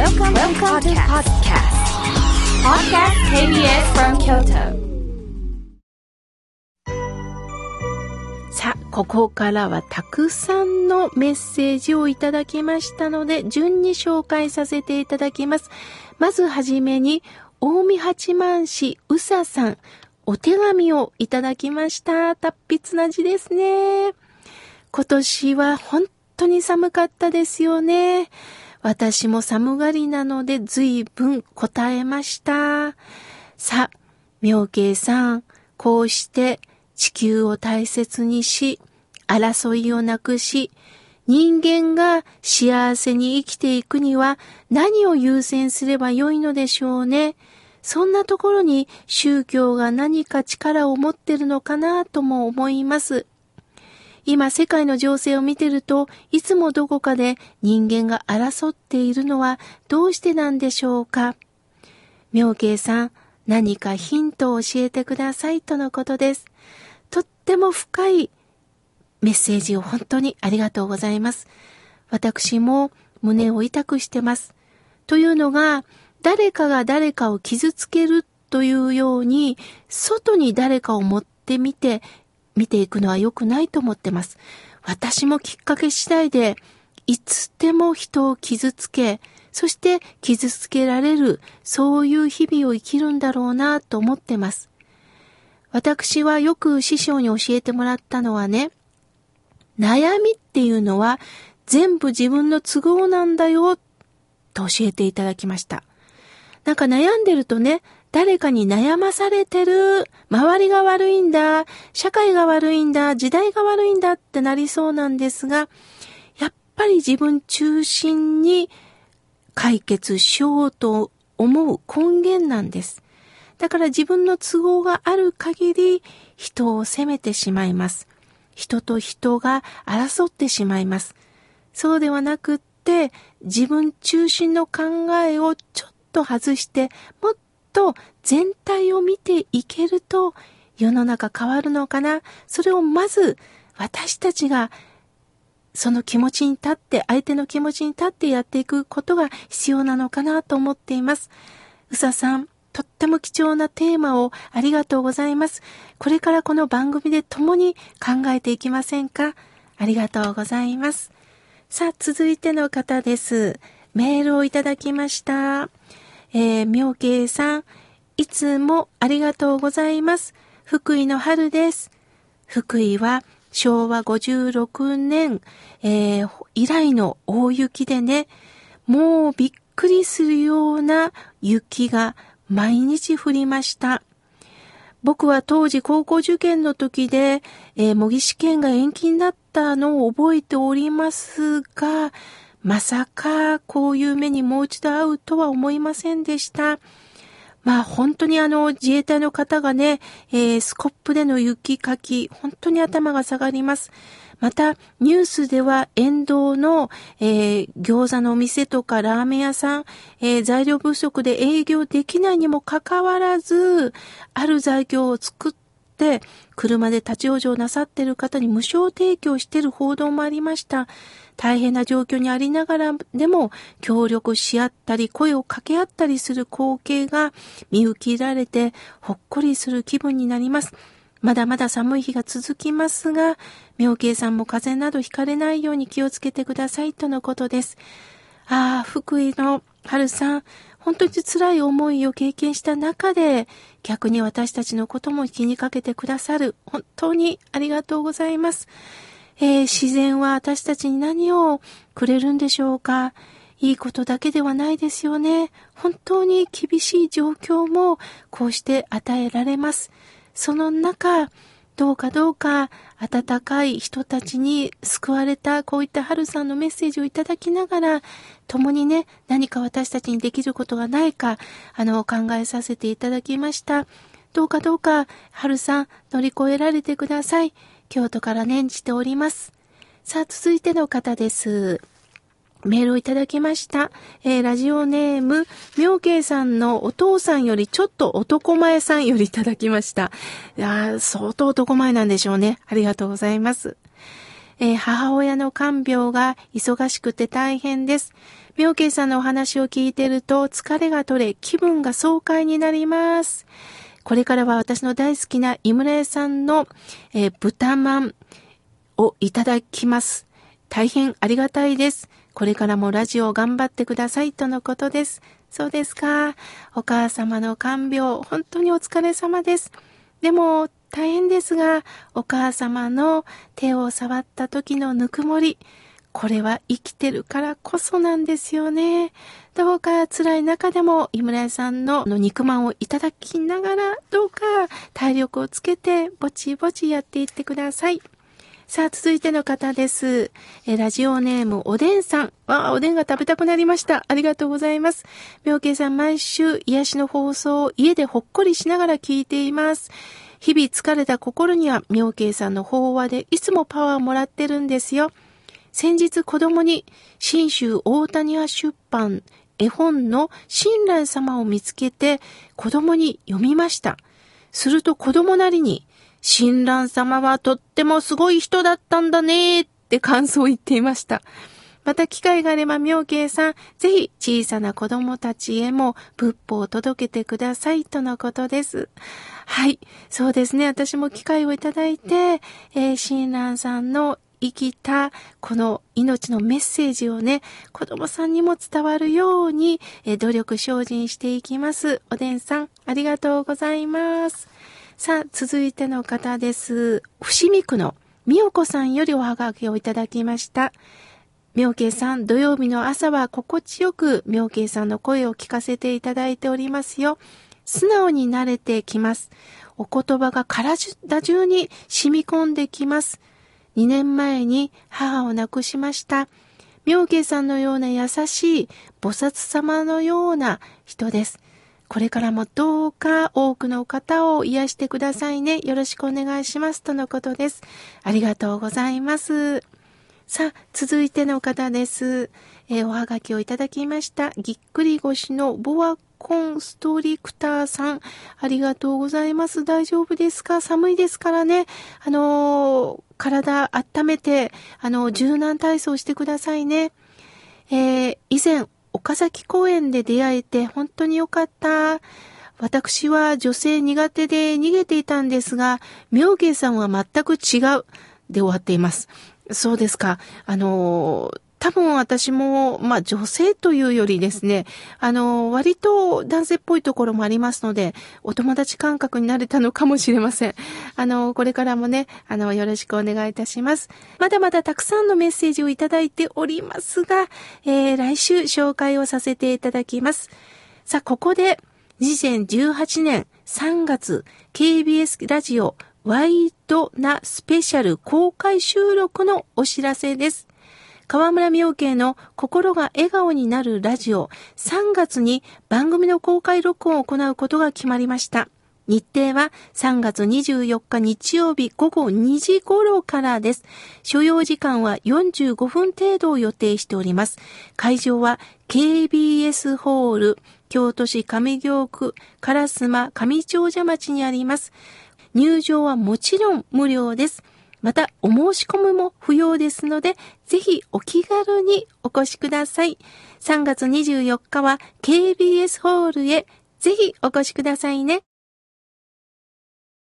Welcome, Welcome to podcast. Podcast KBS from Kyoto. さあ、ここからはたくさんのメッセージをいただきましたので、順に紹介させていただきます。まずはじめに、大見八幡市うささん、お手紙をいただきました。達筆な字ですね。今年は本当に寒かったですよね。私も寒がりなので随分答えました。さあ、妙慶さん、こうして地球を大切にし、争いをなくし、人間が幸せに生きていくには何を優先すればよいのでしょうね。そんなところに宗教が何か力を持ってるのかなとも思います。今世界の情勢を見てるといつもどこかで人間が争っているのはどうしてなんでしょうか？妙慶さん、何かヒントを教えてくださいとのことです。とっても深いメッセージを本当にありがとうございます。私も胸を痛くしてます。というのが、誰かが誰かを傷つけるというように、外に誰かを持ってみて、見ていくのは良くないと思ってます。私もきっかけ次第で、いつでも人を傷つけ、そして傷つけられる、そういう日々を生きるんだろうなと思ってます。私はよく師匠に教えてもらったのはね、悩みっていうのは全部自分の都合なんだよと教えていただきました。なんか悩んでるとね、誰かに悩まされてる、周りが悪いんだ、社会が悪いんだ、時代が悪いんだってなりそうなんですが、やっぱり自分中心に解決しようと思う根源なんです。だから自分の都合がある限り人を責めてしまいます。人と人が争ってしまいます。そうではなくって、自分中心の考えをちょっと外して、もっと全体を見ていけると世の中変わるのかな。それをまず私たちがその気持ちに立って、相手の気持ちに立ってやっていくことが必要なのかなと思っています。うささん、とっても貴重なテーマをありがとうございます。これからこの番組で共に考えていきませんか？ありがとうございます。さあ、続いての方です。メールをいただきました。えー、妙慶さん、いつもありがとうございます。福井の春です。福井は昭和56年、えー、以来の大雪でね、もうびっくりするような雪が毎日降りました。僕は当時高校受験の時で、えー、模擬試験が延期になったのを覚えておりますが、まさかこういう目にもう一度会うとは思いませんでした。まあ本当にあの自衛隊の方がね、えー、スコップでの雪かき、本当に頭が下がります。また、ニュースでは沿道の、えー、餃子のお店とかラーメン屋さん、えー、材料不足で営業できないにもかかわらず、ある材料を作って、車で立ち往生なさっている方に無償提供している報道もありました。大変な状況にありながらでも協力し合ったり声を掛け合ったりする光景が見受けられてほっこりする気分になります。まだまだ寒い日が続きますが、妙慶さんも風邪などひかれないように気をつけてくださいとのことです。ああ、福井の春さん、本当に辛い思いを経験した中で、逆に私たちのことも気にかけてくださる。本当にありがとうございます。えー、自然は私たちに何をくれるんでしょうか？いいことだけではないですよね。本当に厳しい状況もこうして与えられます。その中、どうかどうか温かい人たちに救われたこういった春さんのメッセージをいただきながら、共にね、何か私たちにできることがないか、あの、考えさせていただきました。どうかどうか、春さん、乗り越えられてください。京都から念じております。さあ、続いての方です。メールをいただきました。えー、ラジオネーム、妙慶さんのお父さんよりちょっと男前さんよりいただきました。いや相当男前なんでしょうね。ありがとうございます。えー、母親の看病が忙しくて大変です。妙慶さんのお話を聞いてると疲れが取れ気分が爽快になります。これからは私の大好きな井村屋さんの、えー、豚まんをいただきます。大変ありがたいです。これからもラジオを頑張ってくださいとのことです。そうですか。お母様の看病、本当にお疲れ様です。でも、大変ですが、お母様の手を触った時のぬくもり、これは生きてるからこそなんですよね。どうか辛い中でも井村屋さんの肉まんをいただきながら、どうか体力をつけてぼちぼちやっていってください。さあ、続いての方です。えラジオネーム、おでんさん。わあ、おでんが食べたくなりました。ありがとうございます。妙慶さん、毎週、癒しの放送を家でほっこりしながら聞いています。日々疲れた心には、妙慶さんの法話でいつもパワーもらってるんですよ。先日子供に、新州大谷屋出版絵本の親鸞様を見つけて子供に読みました。すると子供なりに、親鸞様はとってもすごい人だったんだねって感想を言っていました。また機会があれば妙慶さん、ぜひ小さな子供たちへも仏法を届けてくださいとのことです。はい。そうですね。私も機会をいただいて、えー、親鸞さんの生きたこの命のメッセージをね、子供さんにも伝わるように、えー、努力精進していきます。おでんさん、ありがとうございます。さあ、続いての方です。伏見区のみよこさんよりおはがきをいただきました。妙慶さん、土曜日の朝は心地よく妙慶さんの声を聞かせていただいておりますよ。素直に慣れてきます。お言葉が体中に染み込んできます。2年前に母を亡くしました。妙慶さんのような優しい菩薩様のような人です。これからもどうか多くの方を癒してくださいね。よろしくお願いします。とのことです。ありがとうございます。さあ、続いての方です。えー、おはがきをいただきました。ぎっくり腰のボアコンストリクターさん。ありがとうございます。大丈夫ですか？寒いですからね。あのー、体温めて、あの、柔軟体操してくださいね。え、以前、岡崎公園で出会えて本当によかった。私は女性苦手で逃げていたんですが、妙慶さんは全く違うで終わっています。そうですか。あの、多分私も、まあ女性というよりですね、あの、割と男性っぽいところもありますので、お友達感覚になれたのかもしれません。あの、これからもね、あの、よろしくお願いいたします。まだまだたくさんのメッセージをいただいておりますが、えー、来週紹介をさせていただきます。さあ、ここで、2018年3月、KBS ラジオワイドなスペシャル公開収録のお知らせです。河村明慶の心が笑顔になるラジオ3月に番組の公開録音を行うことが決まりました。日程は3月24日日曜日午後2時頃からです。所要時間は45分程度を予定しております。会場は KBS ホール、京都市上京区烏丸上長者町にあります。入場はもちろん無料です。また、お申し込みも不要ですので、ぜひお気軽にお越しください。3月24日は KBS ホールへぜひお越しくださいね。